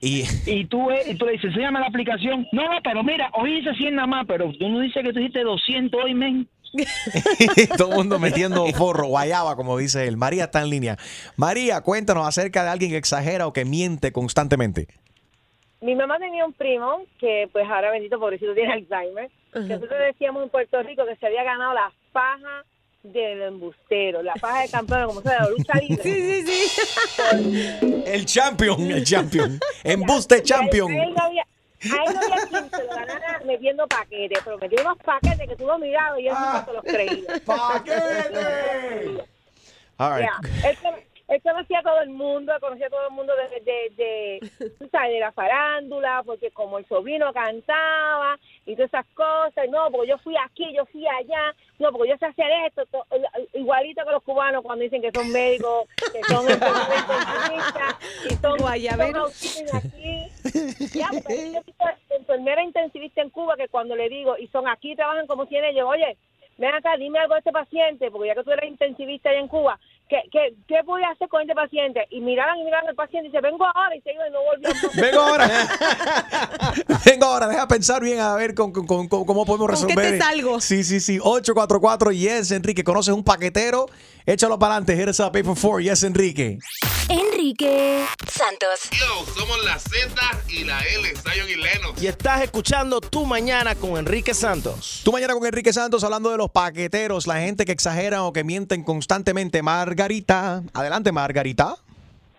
Y, Y tú, y tú le dices, enséñame la aplicación. No, no, pero mira, hoy hice 100 nada más, pero tú no dices que tú hiciste 200 hoy, men. [laughs] Todo el mundo metiendo forro, guayaba, como dice él. María está en línea. María, cuéntanos acerca de alguien que exagera o que miente constantemente. Mi mamá tenía un primo que, pues ahora bendito pobrecito tiene Alzheimer. Que nosotros decíamos en Puerto Rico que se había ganado la faja del embustero, la faja de campeón, como sea, la lucha libre. Sí, sí, sí. [laughs] El champion, el champion. Embuste champion. No había, no quien se lo ganara metiendo paquetes, pero metió unos paquetes que tú mirabas y él nunca se los creía. All right. Él, con- él conocía a todo el mundo, conocía a todo el mundo de, de, de, tú sabes, de la farándula, porque como el sobrino cantaba y todas esas cosas, no, porque yo fui aquí, yo fui allá, no, porque yo sé hacer esto, to- igualito que los cubanos cuando dicen que son médicos, que son [laughs] enfermeros intensivistas, y son, aquí. Ya, yo visto enfermera intensivista en Cuba que cuando le digo, y son aquí, trabajan como si ellos, oye, ven acá, dime algo de este paciente, porque ya que tú eres intensivista allá en Cuba, ¿qué, qué, qué voy a hacer con este paciente? Y miraban y miraban al paciente y dice, vengo ahora, y se iba y no volvió. [laughs] Vengo ahora. [laughs] Vengo ahora, deja pensar bien a ver con, con- con- con- cómo podemos ¿Con qué resolver. te salgo? Sí, sí, sí. 844 Yes, Enrique. ¿Conoces un paquetero? Échalo para adelante. Hit us up, 844 Yes, Enrique. Enrique Santos. Yo, somos la Z y la L, Zion y Leno. Y estás escuchando Tu Mañana con Enrique Santos. Tú mañana con Enrique Santos hablando de los paqueteros, la gente que exagera o que mienten constantemente. Margarita. Adelante, Margarita.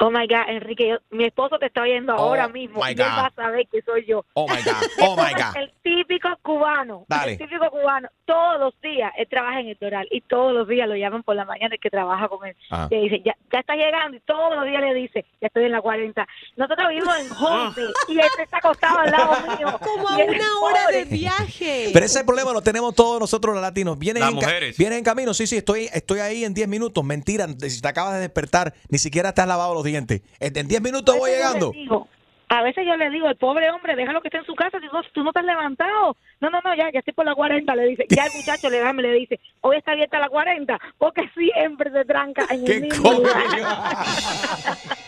Oh my God, Enrique, yo- mi esposo te está oyendo ahora mismo my y él va a saber que soy yo. Oh my God. Oh my God. [laughs] El típico cubano, Dale. el típico cubano, todos los días él trabaja en el Doral y todos los días lo llaman por la mañana el que trabaja con él. Ah. Le dice, ya, ya está llegando y todos los días le dice, ya estoy en la 40. Nosotros vivimos en Homestead y él está acostado al lado [laughs] mío. Como a una hora pobre. de viaje. Pero ese problema lo tenemos todos nosotros los latinos. Vienen, Las en, ca- mujeres. vienen en camino. Sí, sí, estoy, estoy ahí en 10 minutos. Mentira, si te acabas de despertar, ni siquiera te has lavado los dientes. En en 10 minutos voy llegando. digo- A veces yo le digo, el pobre hombre, déjalo que esté en su casa, si no, tú no te has levantado. No, no, no, ya, ya estoy por la 40, le dice. Ya el muchacho le da, me le dice, hoy está abierta la 40, porque siempre se tranca en [laughs] el mismo lugar. [laughs]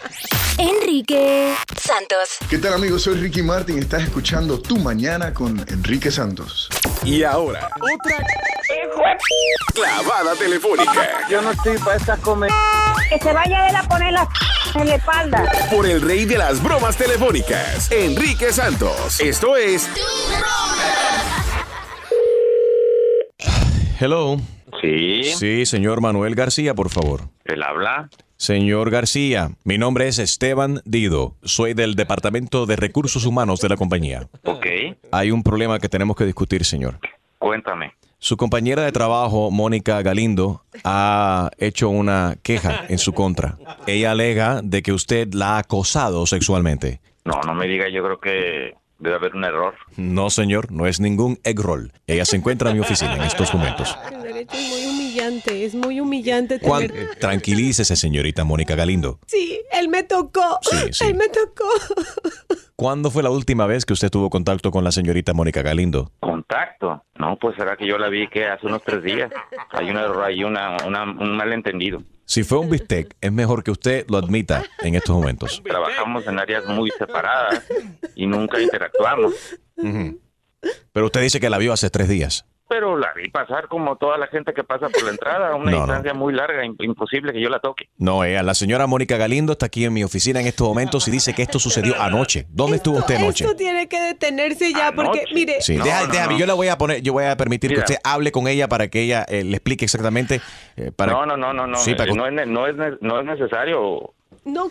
Enrique Santos. ¿Qué tal amigos? Soy Ricky Martin estás escuchando Tu Mañana con Enrique Santos. Y ahora, clavada telefónica Yo no estoy para estas comer. Que se vaya él a poner la en la espalda. por el rey de las bromas telefónicas, Enrique Santos. Esto es Hello. Sí. Sí, señor Manuel García, por favor. ¿Él habla? Señor García, mi nombre es Esteban Dido. Soy del Departamento de Recursos Humanos de la compañía. Ok. Hay un problema que tenemos que discutir, señor. Cuéntame. Su compañera de trabajo, Mónica Galindo, ha hecho una queja en su contra. Ella alega de que usted la ha acosado sexualmente. No, no me diga, yo creo que debe haber un error. No, señor, no es ningún egg roll. Ella se encuentra en mi oficina en estos momentos. [laughs] El derecho es muy humillante, es muy humillante Cuan- tener... Tranquilícese, señorita Mónica Galindo. Sí, él me tocó. Sí, sí. Él me tocó. [laughs] ¿Cuándo fue la última vez que usted tuvo contacto con la señorita Mónica Galindo? ¿Contacto? No, pues será que yo la vi que hace unos tres días. Hay un error ahí, una, una- un malentendido. Si fue un bistec, es mejor que usted lo admita en estos momentos. [laughs] Trabajamos en áreas muy separadas y nunca interactuamos. Pero usted dice que la vio hace tres días. Pero la vi pasar como toda la gente que pasa por la entrada, una No, no. distancia muy larga, im- imposible que yo la toque. No, ella, la señora Mónica Galindo está aquí en mi oficina en estos momentos y dice que esto sucedió anoche. ¿Dónde estuvo usted anoche? Esto tiene que detenerse ya, porque, mire... Sí, deja- déjame, yo le voy a poner, yo voy a permitir Mira. que usted hable con ella para que ella eh, le explique exactamente. eh, para, No, no, no, no, no. Sí, para eh, que- no, es, no, es, no es necesario. No,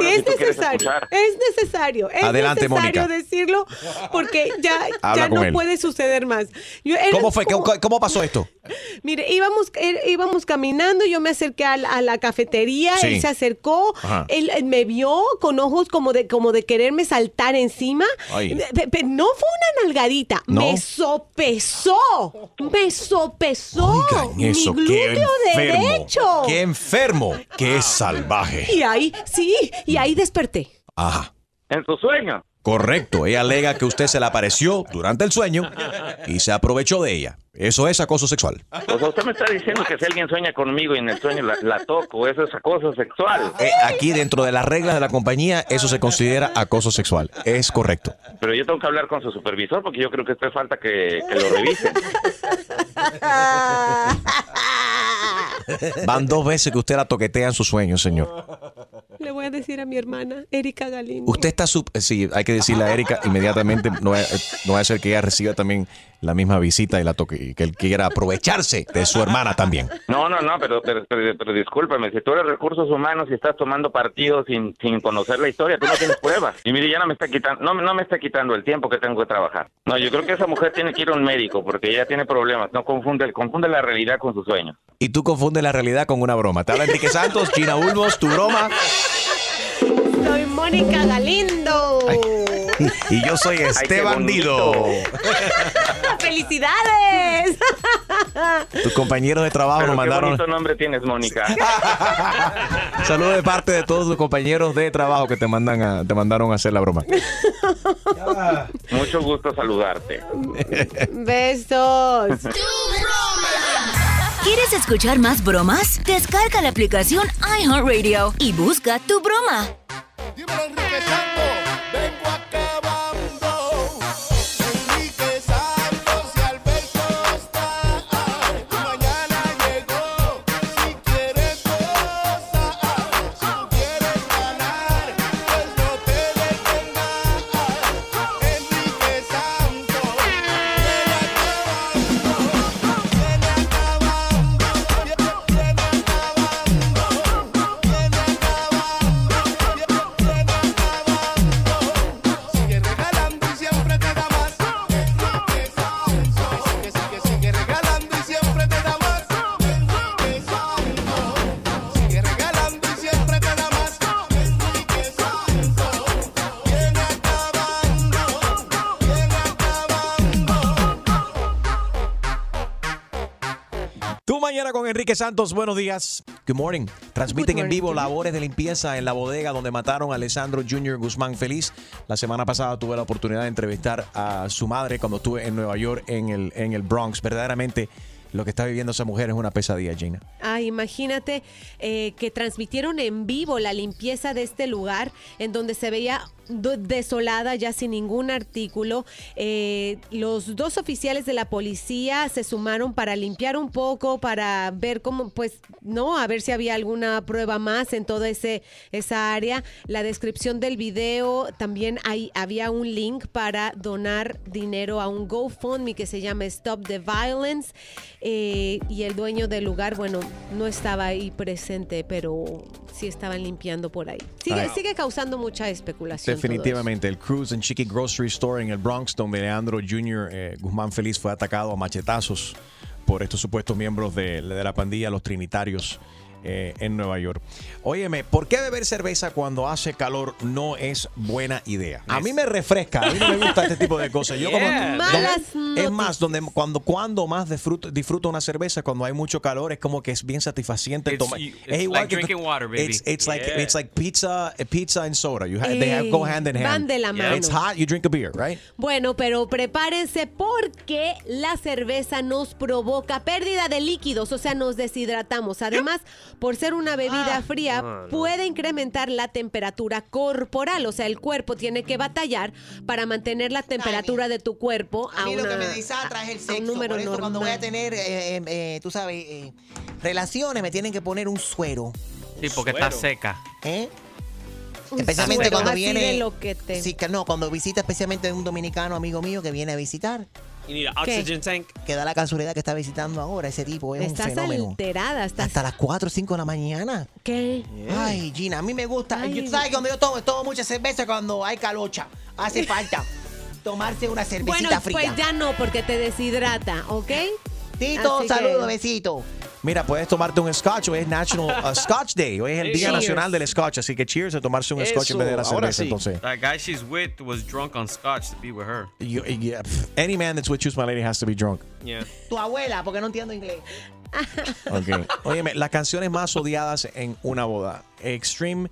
Sí si es necesario, es necesario, es Adelante, necesario decirlo porque ya, [laughs] ya no él. puede suceder más. Yo- él- ¿Cómo fue? ¿Cómo, cómo pasó esto? [laughs] Mire, íbamos, él- íbamos caminando, yo me acerqué a la, a la cafetería, Sí. él se acercó, Ajá. él, él me vio con ojos como de, como de quererme saltar encima. No fue una nalgadita, ¿No? me sopesó, me sopesó Oigan eso, mi qué glúteo enfermo. derecho. Qué enfermo, qué salvaje. Y ahí, sí, y ahí desperté. Ajá. ¿En tu sueño? Correcto, ella alega que usted se le apareció durante el sueño y se aprovechó de ella. Eso es acoso sexual. O sea, usted me está diciendo que si alguien sueña conmigo y en el sueño la, la toco, eso es acoso sexual. Eh, aquí dentro de las reglas de la compañía, eso se considera acoso sexual. Es correcto. Pero yo tengo que hablar con su supervisor porque yo creo que esto es falta que, que lo revisen. Van dos veces que usted la toquetea en sus sueños, señor. Le voy a decir a mi hermana, Erika Galindo. Usted está... sup- sí, hay que decirle a Erika inmediatamente, no va, no va a ser que ella reciba también la misma visita y la toque, y que él quiera aprovecharse de su hermana también. No, no, no, pero, pero, pero, pero discúlpame, si tú eres recursos humanos y estás tomando partido sin, sin conocer la historia, tú no tienes pruebas. Y mire, ya no me está quitando, no, me- no me está quitando el tiempo que tengo que trabajar. No, yo creo que esa mujer tiene que ir a un médico porque ella tiene problemas, no confunde, confunde la realidad con sus sueños. Y tú confundes la realidad con una broma. Te habla Enrique Santos, China Ulmos, tu broma. Soy Mónica Galindo. [laughs] Y yo soy este bandido. [laughs] ¡Felicidades! [laughs] Tus compañeros de trabajo Pero nos qué mandaron bonito nombre tienes, Mónica. saludos de parte de todos tus compañeros de trabajo que te mandan a, te mandaron a hacer la broma. Mucho gusto saludarte. Besos. ¿Quieres escuchar más bromas? Descarga la aplicación iHeartRadio y busca tu broma. Dímelo, Enrique Santo, Con Enrique Santos, buenos días. Good morning. Transmiten Good en vivo labores de limpieza en la bodega donde mataron a Alessandro Jr. Guzmán Feliz. La semana pasada tuve la oportunidad de entrevistar a su madre cuando estuve en Nueva York, en el, en el Bronx. Verdaderamente, lo que está viviendo esa mujer es una pesadilla, Gina. Ay, imagínate eh, que transmitieron en vivo la limpieza de este lugar en donde se veía desolada ya sin ningún artículo. Eh, los dos oficiales de la policía se sumaron para limpiar un poco, para ver cómo, pues, no, a ver si había alguna prueba más en toda ese, esa área. La descripción del video, también hay, había un link para donar dinero a un GoFundMe que se llama Stop the Violence. Eh, y el dueño del lugar, bueno, no estaba ahí presente, pero sí estaban limpiando por ahí. Sigue, Ay. sigue causando mucha especulación. Definitivamente, el Cruz and Chiqui Grocery Store en el Bronx, donde Leandro Jr. eh, Guzmán Feliz fue atacado a machetazos por estos supuestos miembros de, de la pandilla, los Trinitarios. Eh, en Nueva York. Óyeme, ¿por qué beber cerveza cuando hace calor no es buena idea? A mí me refresca, a mí no me gusta este tipo de cosas. Yo como- Yeah. [laughs] Malas es más, donde cuando, cuando más disfruto, disfruto una cerveza cuando hay mucho calor, es como que es bien satisfaciente. It's- tomar- you- es it's igual like drinking water, baby. It's, it's like Yeah. it's like pizza, pizza and soda. You ha- they have, go hand in hand. van de la mano. It's hot, you drink a beer, right? Bueno, pero prepárense porque la cerveza nos provoca pérdida de líquidos, o sea, nos deshidratamos. Además, por ser una bebida fría, Ah, no. puede incrementar la temperatura corporal, o sea, el cuerpo tiene que batallar para mantener la temperatura de tu cuerpo a, A mí lo que me desatra es el sexo. número Por eso cuando voy a normal. tener, eh, eh, eh, tú sabes, eh, relaciones, me tienen que poner un suero. Sí, porque está seca. ¿Eh? Especialmente suero cuando viene. lo que te- Sí, que no, cuando visita especialmente un dominicano amigo mío que viene a visitar. You need an oxygen tank. Que da la casualidad que está visitando ahora ese tipo. Es Estás un fenómeno. alterada, estás... Hasta las 4 o 5 de la mañana. ¿Qué? Ay, Gina, a mí me gusta. Ay. Yo, ¿Sabes que cuando yo tomo, tomo mucha cerveza cuando hay calocha? Hace falta tomarse una cervecita Bueno, fría. pues ya no, porque te deshidrata, ¿ok? Tito, Así que- saludos, besito. Mira, puedes tomarte un scotch. Hoy es National uh, Scotch Day. Hoy es el Día Cheers. Nacional del Scotch. Así que cheers a tomarse un scotch en vez de la cerveza. Entonces, That guy she's with was drunk on scotch to be with her. you- yeah, any man that's with you, my lady, has to be drunk. Yeah. Tu abuela, porque no entiendo inglés. Ok. Óyeme, las canciones más odiadas en una boda. Extreme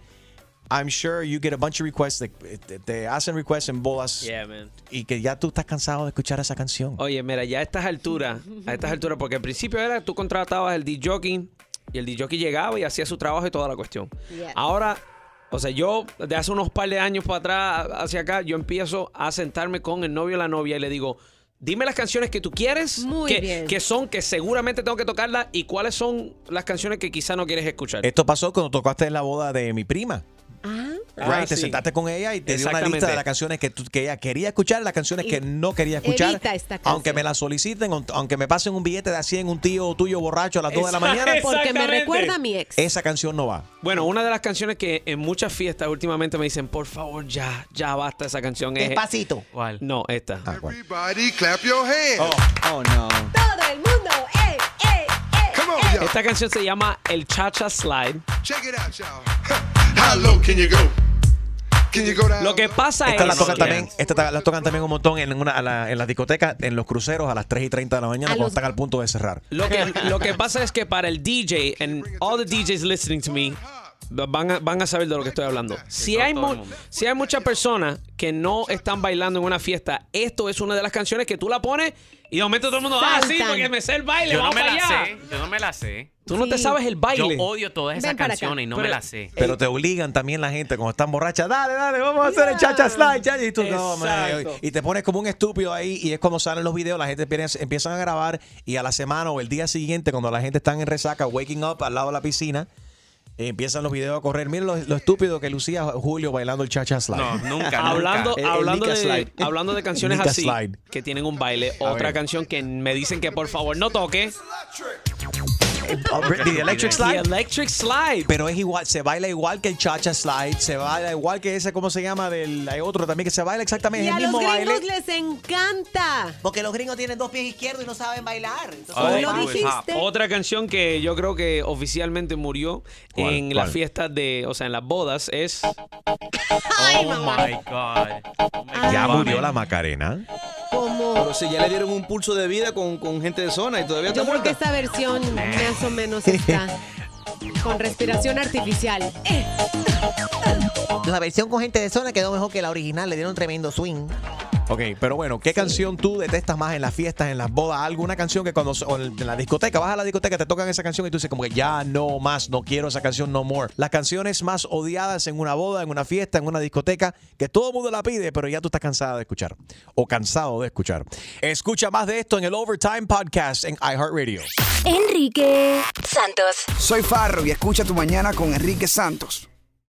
I'm sure you get a bunch of requests. Te, te- te hacen requests en bodas. Yeah, man. Y que ya tú estás cansado de escuchar esa canción. Oye, mira, ya a estas alturas, a estas alturas, porque al principio era tú contratabas el DJ y el DJ llegaba y hacía su trabajo y toda la cuestión. Yeah. Ahora, o sea, yo de hace unos par de años para atrás hacia acá, yo empiezo a sentarme con el novio o la novia y le digo, dime las canciones que tú quieres, Muy que, bien. que son, que seguramente tengo que tocarlas y cuáles son las canciones que quizá no quieres escuchar. Esto pasó cuando tocaste en la boda de mi prima. Ah, Right, te sí. sentaste con ella y te dio una lista de las canciones que, tú- que ella quería escuchar y las canciones que no quería escuchar. Evita esta canción. Aunque me la soliciten, aun- aunque me pasen un billete de a 100 un tío tuyo borracho a las 2 de la mañana, porque me recuerda a mi ex. esa canción no va. Bueno, una de las canciones que en muchas fiestas últimamente me dicen, por favor, ya, ya basta esa canción. es- Despacito. ¿Cuál? No, esta. Everybody clap your hands. Oh, no. Todo el mundo, ¡ey, ey, ey! Come on, y'all. Esta canción se llama El Cha-Cha Slide. Check it out, y'all. [laughs] How low can you go? Lo que pasa Esta la es... tocan también, esta ta- la tocan también un montón en, una, a la- en las discotecas, en los cruceros a las 3 y 30 de la mañana A cuando los- están al punto de cerrar. Lo que, lo que pasa es que para el DJ, and all the DJs listening to me, van a, van a saber de lo que estoy hablando. Si hay, mu- si hay muchas personas que no están bailando en una fiesta, esto es una de las canciones que tú la pones y de momento todo el mundo, ah, sí, Saltan. porque me sé el baile, Yo no vamos me para la allá. sé. Yo no me la sé. Tú no te Sí. sabes el Yo baile. odio todas esas Ven para acá. canciones y no me Pero- las sé. Pero te obligan también la gente cuando están borrachas, dale, dale, vamos a hacer el chacha slide, chacha", y tú no, man, Exacto. y te pones como un estúpido ahí y es cuando salen los videos, la gente empieza- empiezan a grabar y a la semana o el día siguiente cuando la gente está en resaca, waking up al lado de la piscina, empiezan los videos a correr. Miren lo, lo estúpido que lucía Julio bailando el chacha slide. No, nunca, [laughs] Hablando, nunca. El- el hablando, de, Slide. hablando de [laughs] canciones así Slide. que tienen un baile, A otra ver. canción que me dicen que por favor no toque. [laughs] Oh, The Electric The Slide. Electric Slide. Pero es igual, se baila igual que el cha-cha slide, se baila igual que ese, ¿cómo se llama? Del, hay otro también que se baila exactamente Y el a los gringos baile. les encanta. Porque los gringos tienen dos pies izquierdos y no saben bailar. Entonces, Oh, lo my dijiste. Otra canción que yo creo que oficialmente murió ¿Cuál? en ¿Cuál? las fiestas de, o sea, en las bodas es Oh my God. Oh my Ya God. murió la Macarena. Como Pero si ya le dieron un pulso de vida con, con gente de zona y todavía está yo creo que muerta. esta versión más o menos está [laughs] con respiración artificial. Eh, La versión con gente de zona quedó mejor que la original. Le dieron tremendo swing. Ok, pero bueno, ¿qué canción tú detestas más en las fiestas, en las bodas? ¿Alguna canción que cuando o en la discoteca, vas a la discoteca, te tocan esa canción y tú dices como que ya no más, no quiero esa canción no more? Las canciones más odiadas en una boda, en una fiesta, en una discoteca, que todo el mundo la pide, pero ya tú estás cansada de escuchar o cansado de escuchar. Escucha más de esto en el Overtime Podcast en iHeartRadio. Enrique Santos. Soy Farro y escucha tu mañana con Enrique Santos.